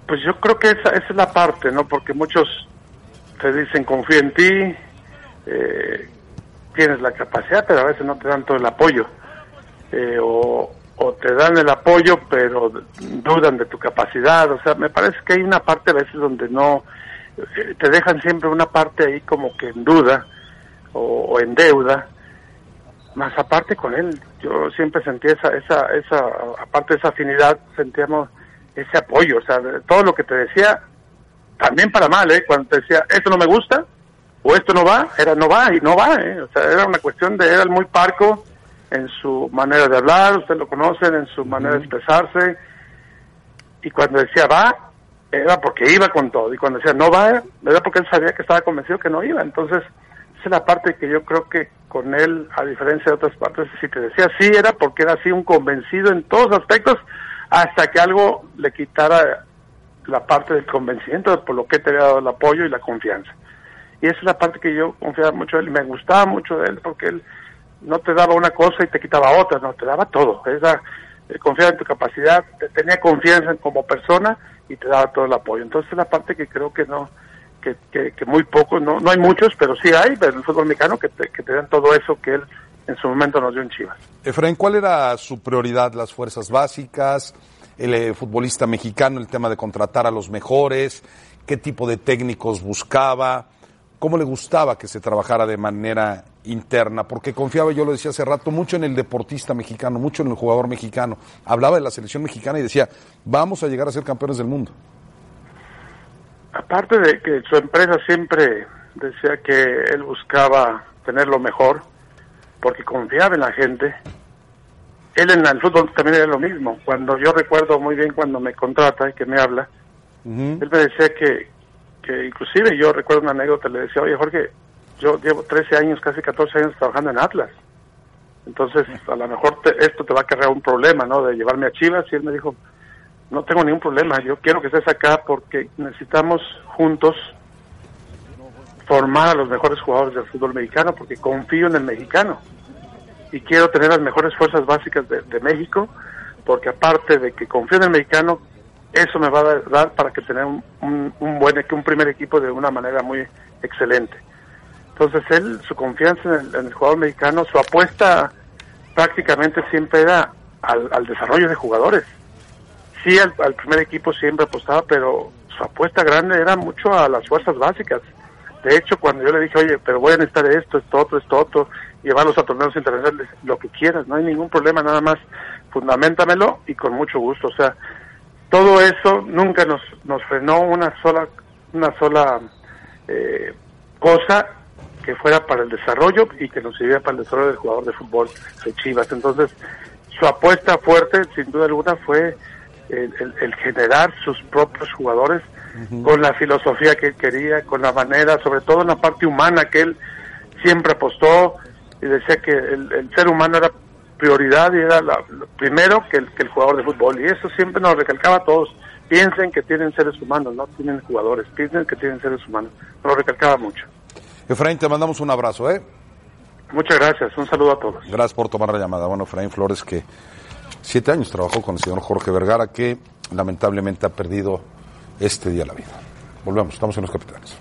Speaker 9: Pues yo creo que esa, esa es la parte, ¿no? Porque muchos te dicen confío en ti, eh, tienes la capacidad, pero a veces no te dan todo el apoyo. Eh, o, o te dan el apoyo, pero dudan de tu capacidad. O sea, me parece que hay una parte a veces donde no, eh, te dejan siempre una parte ahí como que en duda o, en deuda. Más aparte con él, yo siempre sentí esa, esa, esa, aparte de esa afinidad, sentíamos ese apoyo, o sea, todo lo que te decía, también para mal, ¿eh? Cuando te decía, esto no me gusta, o esto no va, era no va y no va, ¿eh? O sea, era una cuestión de, era muy parco en su manera de hablar, ustedes lo conocen, en su manera de expresarse, y cuando decía va, era porque iba con todo, y cuando decía no va, era porque él sabía que estaba convencido que no iba, entonces esa es la parte que yo creo que con él, a diferencia de otras partes, si te decía sí, era porque era así un convencido en todos aspectos, hasta que algo le quitara la parte del convencimiento por lo que te había dado el apoyo y la confianza. Y esa es la parte que yo confiaba mucho de él y me gustaba mucho de él porque él no te daba una cosa y te quitaba otra, no, te daba todo. Era, eh, en tu capacidad, te- tenía confianza como persona y te daba todo el apoyo. Entonces es la parte que creo que no, que, que, que muy pocos, no, no hay muchos, pero sí hay, en el fútbol mexicano que te, que te dan todo eso que él en su momento nos dio en Chivas.
Speaker 2: Efraín, ¿cuál era su prioridad? ¿Las fuerzas básicas? ¿El eh, futbolista mexicano? ¿El tema de contratar a los mejores? ¿Qué tipo de técnicos buscaba? ¿Cómo le gustaba que se trabajara de manera interna? Porque confiaba, yo lo decía hace rato, mucho en el deportista mexicano, mucho en el jugador mexicano. Hablaba de la selección mexicana y decía, vamos a llegar a ser campeones del mundo.
Speaker 9: Aparte de que su empresa siempre decía que él buscaba tener lo mejor, porque confiaba en la gente, él en el fútbol también era lo mismo. Cuando yo recuerdo muy bien cuando me contrata y que me habla, él me decía que, que inclusive yo recuerdo una anécdota, le decía, oye Jorge, yo llevo 13 años, casi 14 años trabajando en Atlas. Entonces, a lo mejor te- esto te va a cargar un problema, ¿no? De llevarme a Chivas. Y él me dijo, no tengo ningún problema, yo quiero que estés acá porque necesitamos juntos formar a los mejores jugadores del fútbol mexicano porque confío en el mexicano y quiero tener las mejores fuerzas básicas de, México porque aparte de que confío en el mexicano, eso me va a dar para que tener un, un, un buen un primer equipo de una manera muy excelente. Entonces él, su confianza en el, en el jugador mexicano, su apuesta prácticamente siempre era al, desarrollo de jugadores. Sí, al, al primer equipo siempre apostaba, pero su apuesta grande era mucho a las fuerzas básicas. De hecho, cuando yo le dije, oye, pero voy a necesitar esto, esto, otro, esto, otro, llevarlos a torneos internacionales, lo que quieras, no hay ningún problema, nada más fundamentamelo y con mucho gusto. O sea, todo eso nunca nos, nos frenó una sola, una sola eh, cosa que fuera para el desarrollo y que nos sirviera para el desarrollo del jugador de fútbol de Chivas. Entonces, su apuesta fuerte, sin duda alguna, fue el, el- el generar sus propios jugadores con la filosofía que él quería, con la manera, sobre todo en la parte humana que él siempre apostó y decía que el, el ser humano era prioridad y era la- lo primero que el, que el jugador de fútbol. Y eso siempre nos recalcaba a todos. Piensen que tienen seres humanos, no tienen jugadores. Piensen que tienen seres humanos. Nos lo recalcaba mucho.
Speaker 2: Efraín, te mandamos un abrazo, ¿eh?
Speaker 9: Muchas gracias. Un saludo a todos.
Speaker 2: Gracias por tomar la llamada. Bueno, Efraín Flores, que siete años trabajó con el señor Jorge Vergara, que lamentablemente ha perdido este día la vida. Volvemos, estamos en los capitanes.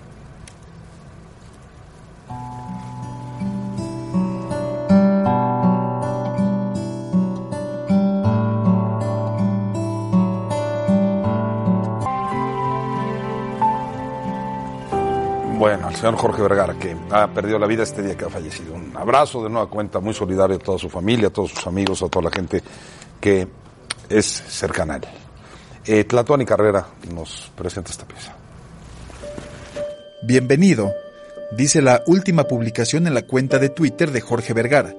Speaker 2: Señor Jorge Vergara, que ha perdido la vida este día que ha fallecido. Un abrazo de nueva cuenta, muy solidario a toda su familia, a todos sus amigos, a toda la gente que es cercana a él. Eh, Tlatuani Carrera nos presenta esta pieza.
Speaker 10: Bienvenido, dice la última publicación en la cuenta de Twitter de Jorge Vergara.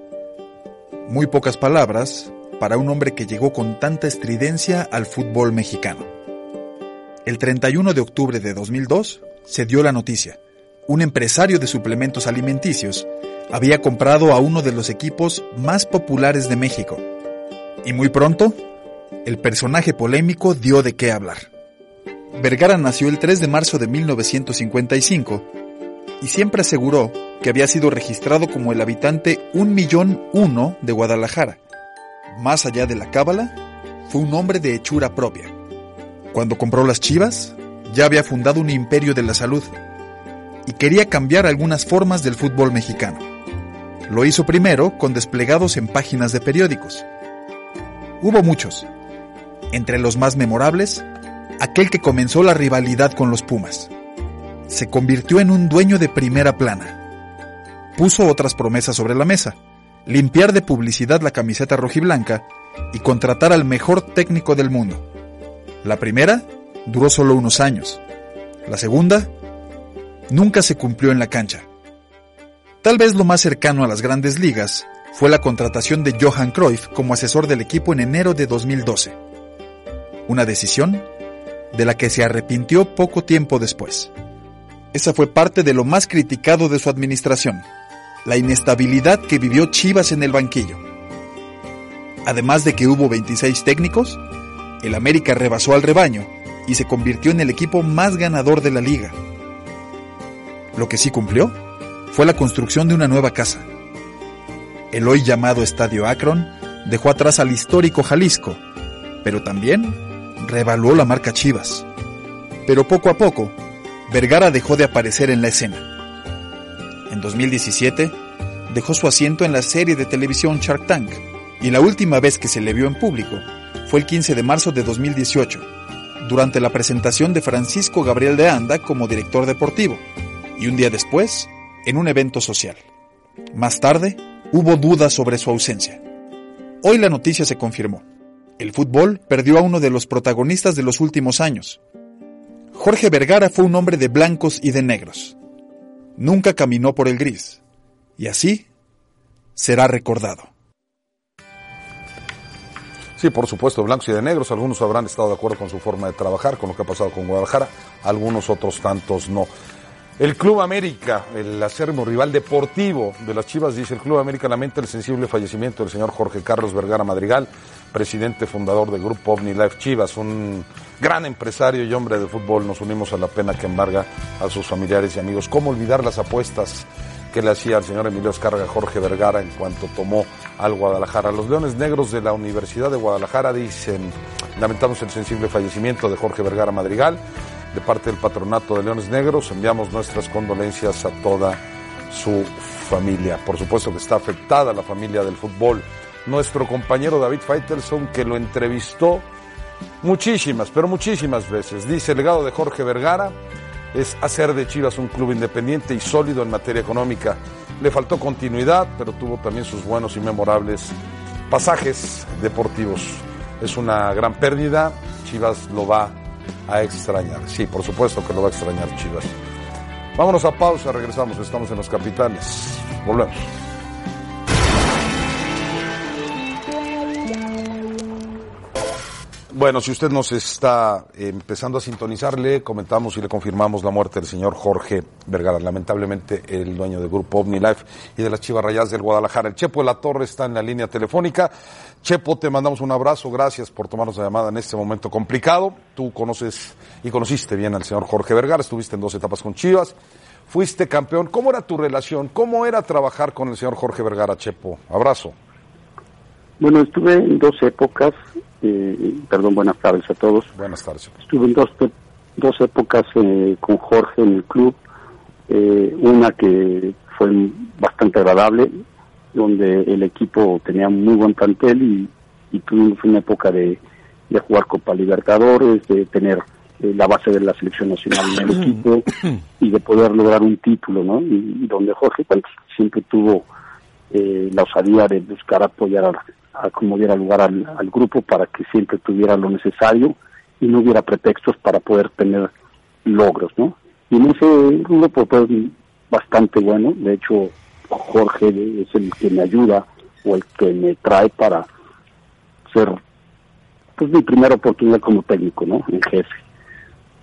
Speaker 10: Muy pocas palabras para un hombre que llegó con tanta estridencia al fútbol mexicano. El 31 de octubre de 2002 se dio la noticia. Un empresario de suplementos alimenticios había comprado a uno de los equipos más populares de México. Y muy pronto, el personaje polémico dio de qué hablar. Vergara nació el 3 de marzo de 1955 y siempre aseguró que había sido registrado como el habitante un millón uno de Guadalajara. Más allá de la cábala, fue un hombre de hechura propia. Cuando compró las chivas, ya había fundado un imperio de la salud y quería cambiar algunas formas del fútbol mexicano. Lo hizo primero con desplegados en páginas de periódicos. Hubo muchos. Entre los más memorables, aquel que comenzó la rivalidad con los Pumas. Se convirtió en un dueño de primera plana. Puso otras promesas sobre la mesa. Limpiar de publicidad la camiseta rojiblanca y contratar al mejor técnico del mundo. La primera duró solo unos años. La segunda nunca se cumplió en la cancha. Tal vez lo más cercano a las grandes ligas fue la contratación de Johan Cruyff como asesor del equipo en enero de 2012. Una decisión de la que se arrepintió poco tiempo después. Esa fue parte de lo más criticado de su administración, la inestabilidad que vivió Chivas en el banquillo. Además de que hubo 26 técnicos, el América rebasó al rebaño y se convirtió en el equipo más ganador de la liga. Lo que sí cumplió fue la construcción de una nueva casa. El hoy llamado Estadio Akron dejó atrás al histórico Jalisco, pero también reevaluó la marca Chivas. Pero poco a poco, Vergara dejó de aparecer en la escena. En 2017, dejó su asiento en la serie de televisión Shark Tank, y la última vez que se le vio en público fue el 15 de marzo de 2018, durante la presentación de Francisco Gabriel de Anda como director deportivo, y un día después, en un evento social. Más tarde, hubo dudas sobre su ausencia. Hoy la noticia se confirmó. El fútbol perdió a uno de los protagonistas de los últimos años. Jorge Vergara fue un hombre de blancos y de negros. Nunca caminó por el gris. Y así será recordado.
Speaker 2: Sí, por supuesto, blancos y de negros. Algunos habrán estado de acuerdo con su forma de trabajar, con lo que ha pasado con Guadalajara. Algunos otros tantos no. El Club América, el acérrimo rival deportivo de las Chivas, dice el Club América lamenta el sensible fallecimiento del señor Jorge Carlos Vergara Madrigal, presidente fundador del Grupo OVNI Life Chivas, un gran empresario y hombre de fútbol. Nos unimos a la pena que embarga a sus familiares y amigos. ¿Cómo olvidar las apuestas que le hacía al señor Emilio Escarga Jorge Vergara en cuanto tomó al Guadalajara? Los Leones Negros de la Universidad de Guadalajara dicen, lamentamos el sensible fallecimiento de Jorge Vergara Madrigal de parte del Patronato de Leones Negros. Enviamos nuestras condolencias a toda su familia. Por supuesto que está afectada la familia del fútbol. Nuestro compañero David Faitelson, que lo entrevistó muchísimas, pero muchísimas veces, dice el legado de Jorge Vergara es hacer de Chivas un club independiente y sólido en materia económica. Le faltó continuidad, pero tuvo también sus buenos y memorables pasajes deportivos. Es una gran pérdida. Chivas lo va a extrañar. Sí, por supuesto que lo va a extrañar Chivas. Vámonos a pausa, regresamos, estamos en los capitales. Volvemos. Bueno, si usted nos está empezando a sintonizar, le comentamos y le confirmamos la muerte del señor Jorge Vergara, lamentablemente el dueño del grupo OmniLife y de las Chivas Rayadas del Guadalajara. El Chepo de la Torre está en la línea telefónica. Chepo, te mandamos un abrazo, gracias por tomarnos la llamada en este momento complicado. Tú conoces y conociste bien al señor Jorge Vergara, estuviste en dos etapas con Chivas, fuiste campeón. ¿Cómo era tu relación? ¿Cómo era trabajar con el señor Jorge Vergara, Chepo? Abrazo.
Speaker 11: Bueno, estuve en dos épocas, eh, perdón, buenas tardes a todos.
Speaker 2: Buenas tardes.
Speaker 11: Estuve en dos, dos épocas eh, con Jorge en el club, eh, una que fue bastante agradable, donde el equipo tenía muy buen plantel y, y tuvimos una época de, de jugar Copa Libertadores, de tener la base de la selección nacional en el equipo y de poder lograr un título, ¿no? Y, y donde Jorge pues, siempre tuvo la osadía de buscar apoyar a, a como diera lugar al, grupo para que siempre tuviera lo necesario y no hubiera pretextos para poder tener logros, ¿no? Y en ese grupo pues bastante bueno, de hecho Jorge es el que me ayuda o el que me trae para ser pues mi primera oportunidad como técnico, ¿no? En jefe.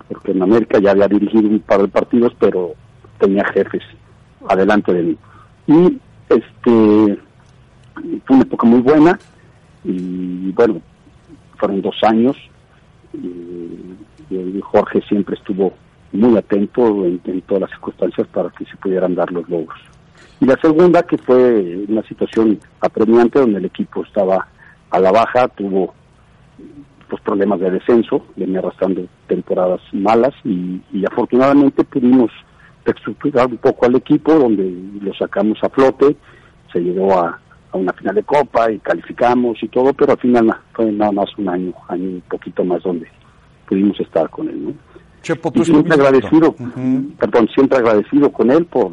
Speaker 11: porque en América ya había dirigido un par de partidos, pero tenía jefes adelante de mí. Y este fue una época muy buena y bueno, fueron dos años y, Jorge siempre estuvo muy atento en, en todas las circunstancias para que se pudieran dar los logros. Y la segunda, que fue una situación apremiante donde el equipo estaba a la baja, tuvo pues problemas de descenso, venía arrastrando temporadas malas y, y afortunadamente pudimos reestructurar un poco al equipo donde lo sacamos a flote, se llegó a, a una final de copa y calificamos y todo, pero al final na- fue nada más un año, año un poquito más donde pudimos estar con él, ¿no?
Speaker 2: Chepo,
Speaker 11: Y siempre agradecido, perdón, siempre agradecido con él por,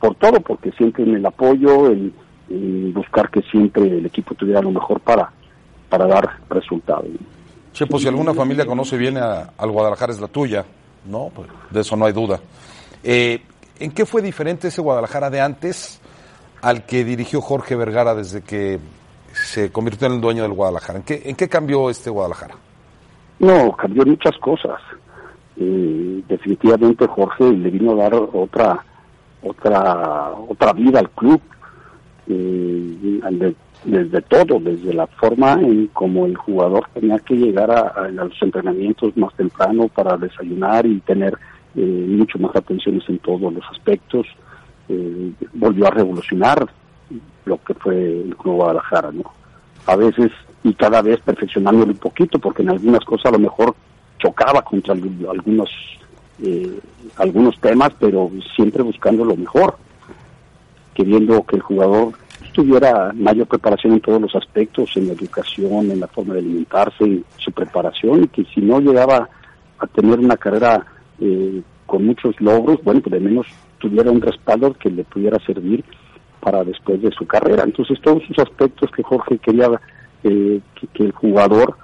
Speaker 11: por todo, porque siempre en el apoyo, en, en buscar que siempre el equipo tuviera lo mejor para, para dar resultados.
Speaker 2: Chepo, si alguna familia conoce bien a- al Guadalajara es la tuya, ¿no? Pues, de eso no hay duda. Eh, ¿En qué fue diferente ese Guadalajara de antes al que dirigió Jorge Vergara desde que se convirtió en el dueño del Guadalajara? ¿En qué, en qué cambió este Guadalajara?
Speaker 11: No, cambió muchas cosas. Definitivamente Jorge le vino a dar otra otra otra vida al club eh, de- desde todo, desde la forma en como el jugador tenía que llegar a, a los entrenamientos más temprano para desayunar y tener eh, mucho más atenciones en todos los aspectos. Eh, volvió a revolucionar lo que fue el Club Guadalajara, ¿no? A veces y cada vez perfeccionándolo un poquito, porque en algunas cosas a lo mejor chocaba contra al- algunos eh, algunos temas, pero siempre buscando lo mejor, queriendo que el jugador tuviera mayor preparación en todos los aspectos, en la educación, en la forma de alimentarse, en su preparación, y que si no llegaba a tener una carrera eh, con muchos logros, bueno, pues de menos tuviera un respaldo que le pudiera servir para después de su carrera. Entonces todos esos aspectos que Jorge quería eh, que, que el jugador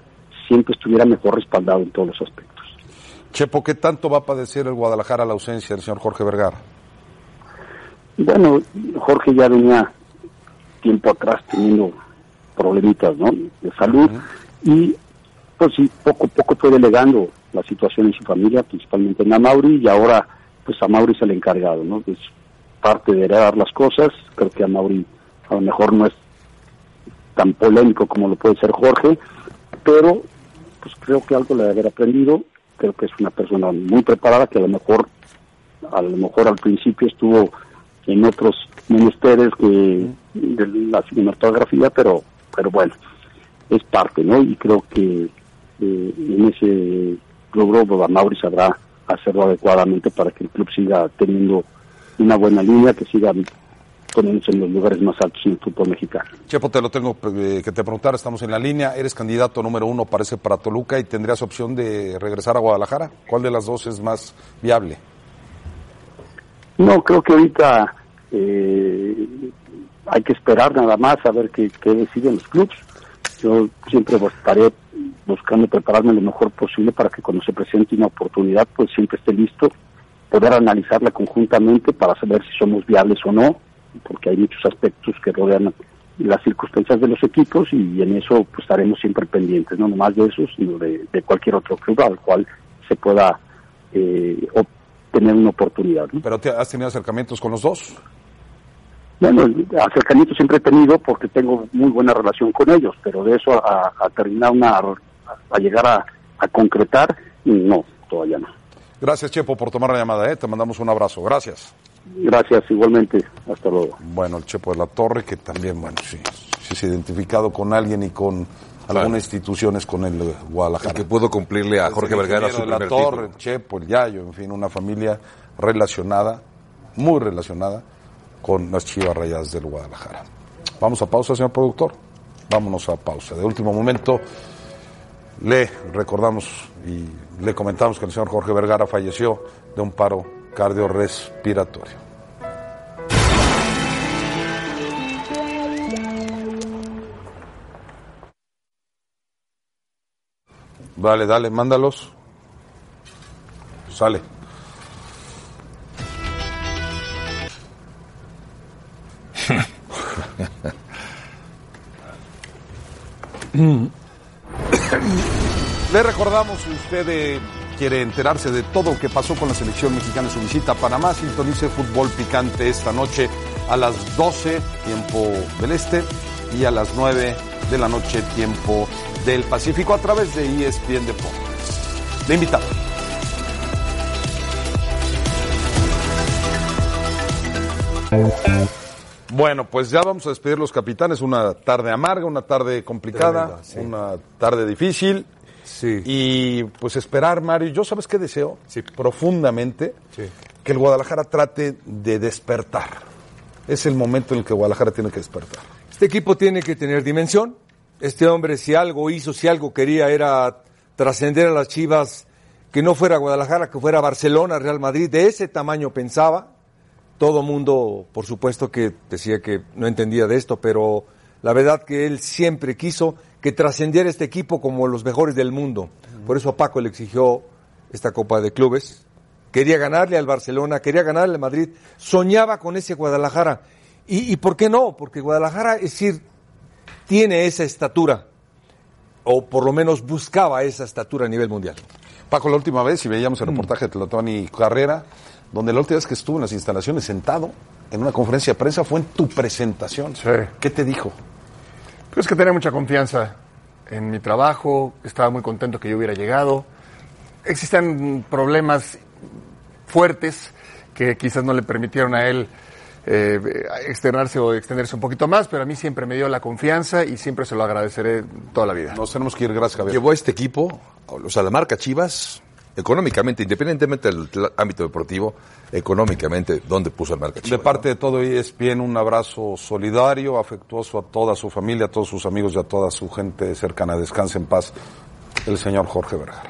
Speaker 11: siempre estuviera mejor respaldado en todos los aspectos.
Speaker 2: Chepo, ¿qué tanto va a padecer el Guadalajara la ausencia del señor Jorge Vergara?
Speaker 11: Bueno, Jorge ya venía tiempo atrás teniendo problemitas ¿no? de salud y pues sí, poco a poco fue delegando la situación en su familia, principalmente en Amauri, y ahora pues a Mauri es el encargado, ¿no? Es parte de heredar las cosas, creo que a Mauri a lo mejor no es tan polémico como lo puede ser Jorge, pero pues creo que algo le debe haber aprendido, creo que es una persona muy preparada que a lo mejor a lo mejor al principio estuvo en otros menesteres que de la cinematografía, pero pero bueno, es parte, ¿no? Y creo que eh, en ese rubro pues, Mauri sabrá hacerlo adecuadamente para que el club siga teniendo una buena línea, que siga poniéndose en los lugares más altos en el fútbol mexicano.
Speaker 2: Chepo, te lo tengo eh, que te preguntar, estamos en la línea, eres candidato número uno, parece, para Toluca y tendrías opción de regresar a Guadalajara. ¿Cuál de las dos es más viable?
Speaker 11: No, creo que ahorita eh, hay que esperar nada más a ver qué, qué deciden los clubes. Yo siempre estaré buscando prepararme lo mejor posible para que cuando se presente una oportunidad, pues siempre esté listo, poder analizarla conjuntamente para saber si somos viables o no, porque hay muchos aspectos que rodean las circunstancias de los equipos y en eso pues estaremos siempre pendientes, no nomás de eso, sino de, cualquier otro club al cual se pueda eh, obtener una oportunidad. ¿no?
Speaker 2: ¿Pero te, has tenido acercamientos con los dos?
Speaker 11: Bueno, acercamiento siempre he tenido porque tengo muy buena relación con ellos, pero de eso a, a terminar una, a llegar a, a, concretar, no, todavía no.
Speaker 2: Gracias, Chepo, por tomar la llamada, ¿eh? te mandamos un abrazo. Gracias.
Speaker 11: Gracias, igualmente. Hasta luego.
Speaker 2: Bueno, el Chepo de la Torre, que también, bueno, sí, sí se ha identificado con alguien y con claro. algunas instituciones con el Guadalajara.
Speaker 6: El que pudo cumplirle a Jorge Vergara su
Speaker 2: de la
Speaker 6: primer
Speaker 2: Torre,
Speaker 6: título.
Speaker 2: el Chepo, el Yayo, en fin, una familia relacionada, muy relacionada con las Chivas Rayadas del Guadalajara. Vamos a pausa, señor productor. Vámonos a pausa. De último momento, le recordamos y le comentamos que el señor Jorge Vergara falleció de un paro cardiorrespiratorio. Dale, dale, mándalos. Sale. Le recordamos, si usted eh, quiere enterarse de todo lo que pasó con la selección mexicana en su visita a Panamá, sintonice Fútbol Picante esta noche a las 12, tiempo del este, y a las 9 de la noche, tiempo del Pacífico, a través de ESPN Deportes. Le invitamos. Bueno, pues ya vamos a despedir los capitanes. Una tarde amarga, una tarde complicada,
Speaker 3: sí.
Speaker 2: una tarde difícil.
Speaker 3: Sí.
Speaker 2: Y pues esperar, Mario. Yo sabes qué deseo profundamente que el Guadalajara trate de despertar. Es el momento en el que Guadalajara tiene que despertar.
Speaker 3: Este equipo tiene que tener dimensión. Este hombre, si algo hizo, si algo quería, era trascender a las Chivas, que no fuera Guadalajara, que fuera Barcelona, Real Madrid. De ese tamaño pensaba. Todo mundo, por supuesto, que decía que no entendía de esto, pero la verdad que él siempre quiso que trascendiera este equipo como los mejores del mundo. Por eso a Paco le exigió esta Copa de Clubes. Quería ganarle al Barcelona, quería ganarle al Madrid, soñaba con ese Guadalajara. ¿Y, y por qué no? Porque Guadalajara, es decir, tiene esa estatura, o por lo menos buscaba esa estatura a nivel mundial.
Speaker 2: Paco, la última vez, y veíamos el reportaje de Teletón y Carrera, donde la última vez que estuvo en las instalaciones sentado en una conferencia de prensa fue en tu presentación. ¿Qué te dijo?
Speaker 4: Pues que tenía mucha confianza en mi trabajo, estaba muy contento que yo hubiera llegado. Existen problemas fuertes que quizás no le permitieron a él eh, externarse o extenderse un poquito más, pero a mí siempre me dio la confianza y siempre se lo agradeceré toda la vida.
Speaker 2: Nos tenemos que ir, gracias, Javier.
Speaker 6: Llevó a este equipo, o sea, la marca Chivas, económicamente, independientemente del ámbito deportivo, económicamente, ¿dónde puso la marca
Speaker 2: De parte de todo ESPN, un abrazo solidario, afectuoso a toda su familia, a todos sus amigos y a toda su gente cercana. Descanse en paz el señor Jorge Vergara.